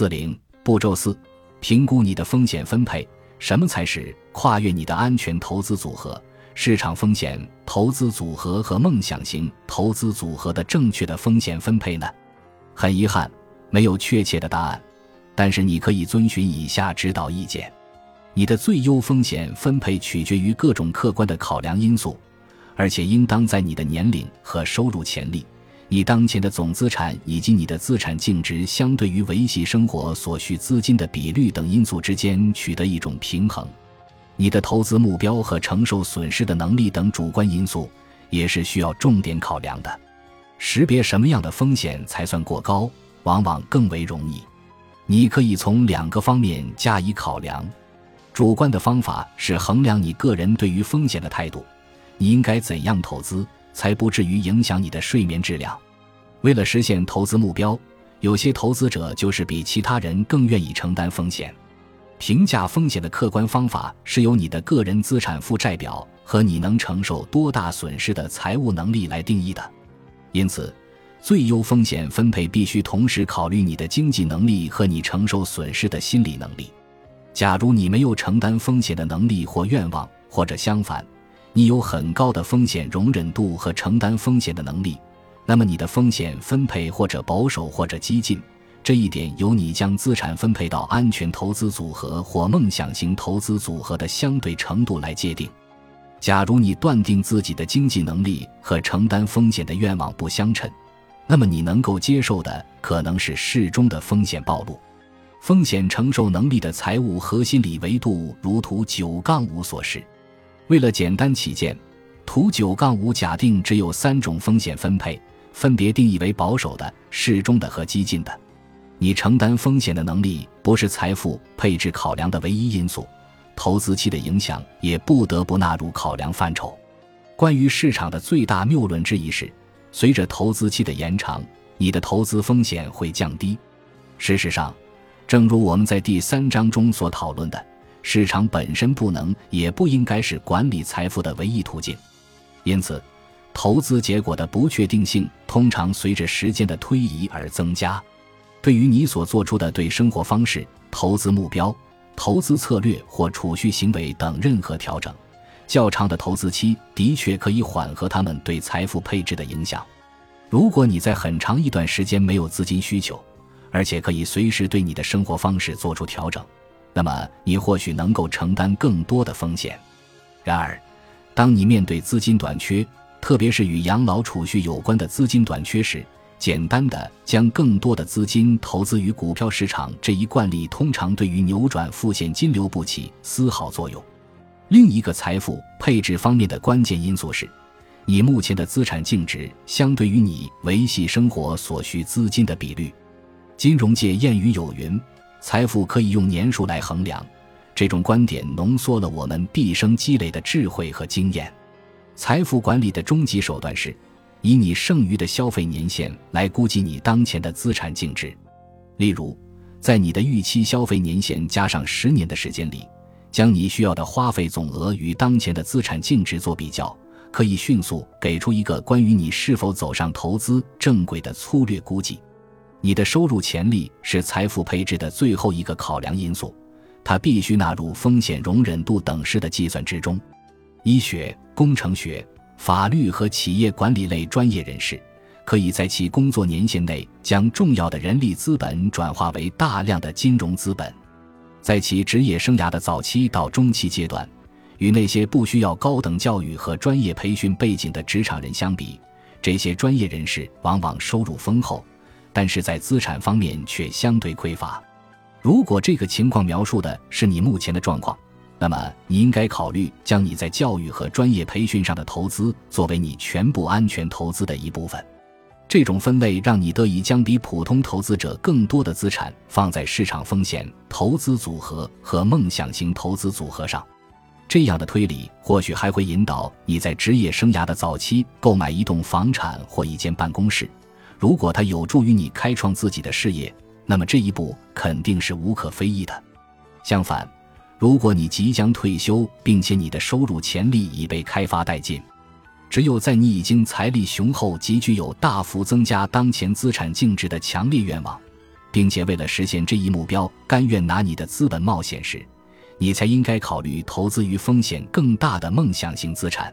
四零步骤四：评估你的风险分配。什么才是跨越你的安全投资组合、市场风险投资组合和梦想型投资组合的正确的风险分配呢？很遗憾，没有确切的答案。但是你可以遵循以下指导意见：你的最优风险分配取决于各种客观的考量因素，而且应当在你的年龄和收入潜力。你当前的总资产以及你的资产净值相对于维系生活所需资金的比率等因素之间取得一种平衡，你的投资目标和承受损失的能力等主观因素也是需要重点考量的。识别什么样的风险才算过高，往往更为容易。你可以从两个方面加以考量。主观的方法是衡量你个人对于风险的态度，你应该怎样投资。才不至于影响你的睡眠质量。为了实现投资目标，有些投资者就是比其他人更愿意承担风险。评价风险的客观方法是由你的个人资产负债表和你能承受多大损失的财务能力来定义的。因此，最优风险分配必须同时考虑你的经济能力和你承受损失的心理能力。假如你没有承担风险的能力或愿望，或者相反。你有很高的风险容忍度和承担风险的能力，那么你的风险分配或者保守或者激进，这一点由你将资产分配到安全投资组合或梦想型投资组合的相对程度来界定。假如你断定自己的经济能力和承担风险的愿望不相称，那么你能够接受的可能是适中的风险暴露。风险承受能力的财务核心理维度如图九杠五所示。为了简单起见，图九杠五假定只有三种风险分配，分别定义为保守的、适中的和激进的。你承担风险的能力不是财富配置考量的唯一因素，投资期的影响也不得不纳入考量范畴。关于市场的最大谬论之一是，随着投资期的延长，你的投资风险会降低。事实上，正如我们在第三章中所讨论的。市场本身不能也不应该是管理财富的唯一途径，因此，投资结果的不确定性通常随着时间的推移而增加。对于你所做出的对生活方式、投资目标、投资策略或储蓄行为等任何调整，较长的投资期的确可以缓和他们对财富配置的影响。如果你在很长一段时间没有资金需求，而且可以随时对你的生活方式做出调整。那么你或许能够承担更多的风险。然而，当你面对资金短缺，特别是与养老储蓄有关的资金短缺时，简单的将更多的资金投资于股票市场这一惯例，通常对于扭转负现金流不起丝毫作用。另一个财富配置方面的关键因素是，你目前的资产净值相对于你维系生活所需资金的比率。金融界谚语有云。财富可以用年数来衡量，这种观点浓缩了我们毕生积累的智慧和经验。财富管理的终极手段是，以你剩余的消费年限来估计你当前的资产净值。例如，在你的预期消费年限加上十年的时间里，将你需要的花费总额与当前的资产净值做比较，可以迅速给出一个关于你是否走上投资正轨的粗略估计。你的收入潜力是财富配置的最后一个考量因素，它必须纳入风险容忍度等式的计算之中。医学、工程学、法律和企业管理类专业人士，可以在其工作年限内将重要的人力资本转化为大量的金融资本。在其职业生涯的早期到中期阶段，与那些不需要高等教育和专业培训背景的职场人相比，这些专业人士往往收入丰厚。但是在资产方面却相对匮乏。如果这个情况描述的是你目前的状况，那么你应该考虑将你在教育和专业培训上的投资作为你全部安全投资的一部分。这种分类让你得以将比普通投资者更多的资产放在市场风险投资组合和梦想型投资组合上。这样的推理或许还会引导你在职业生涯的早期购买一栋房产或一间办公室。如果它有助于你开创自己的事业，那么这一步肯定是无可非议的。相反，如果你即将退休，并且你的收入潜力已被开发殆尽，只有在你已经财力雄厚及具有大幅增加当前资产净值的强烈愿望，并且为了实现这一目标，甘愿拿你的资本冒险时，你才应该考虑投资于风险更大的梦想型资产。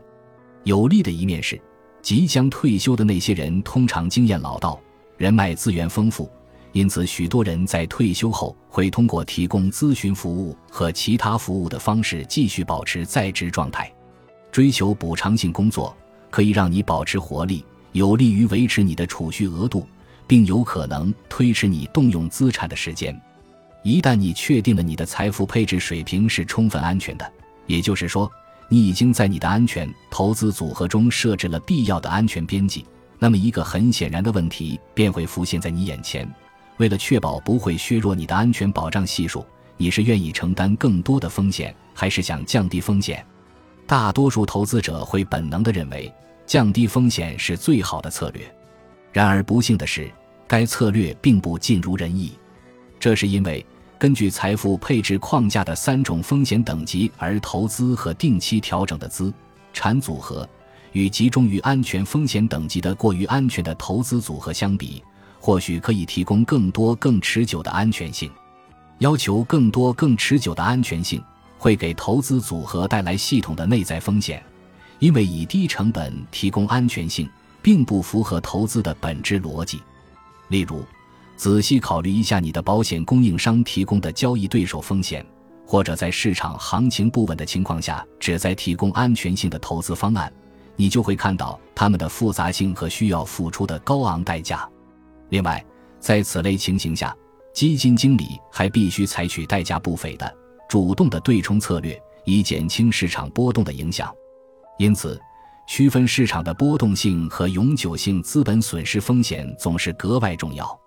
有利的一面是，即将退休的那些人通常经验老道，人脉资源丰富，因此许多人在退休后会通过提供咨询服务和其他服务的方式继续保持在职状态。追求补偿性工作可以让你保持活力，有利于维持你的储蓄额度。并有可能推迟你动用资产的时间。一旦你确定了你的财富配置水平是充分安全的，也就是说，你已经在你的安全投资组合中设置了必要的安全边际，那么一个很显然的问题便会浮现在你眼前：为了确保不会削弱你的安全保障系数，你是愿意承担更多的风险，还是想降低风险？大多数投资者会本能地认为，降低风险是最好的策略。然而不幸的是，该策略并不尽如人意。这是因为根据财富配置框架的三种风险等级而投资和定期调整的资产组合，与集中于安全风险等级的过于安全的投资组合相比，或许可以提供更多更持久的安全性。要求更多更持久的安全性，会给投资组合带来系统的内在风险，因为以低成本提供安全性。并不符合投资的本质逻辑。例如，仔细考虑一下你的保险供应商提供的交易对手风险，或者在市场行情不稳的情况下只在提供安全性的投资方案，你就会看到他们的复杂性和需要付出的高昂代价。另外，在此类情形下，基金经理还必须采取代价不菲的主动的对冲策略，以减轻市场波动的影响。因此。区分市场的波动性和永久性资本损失风险总是格外重要。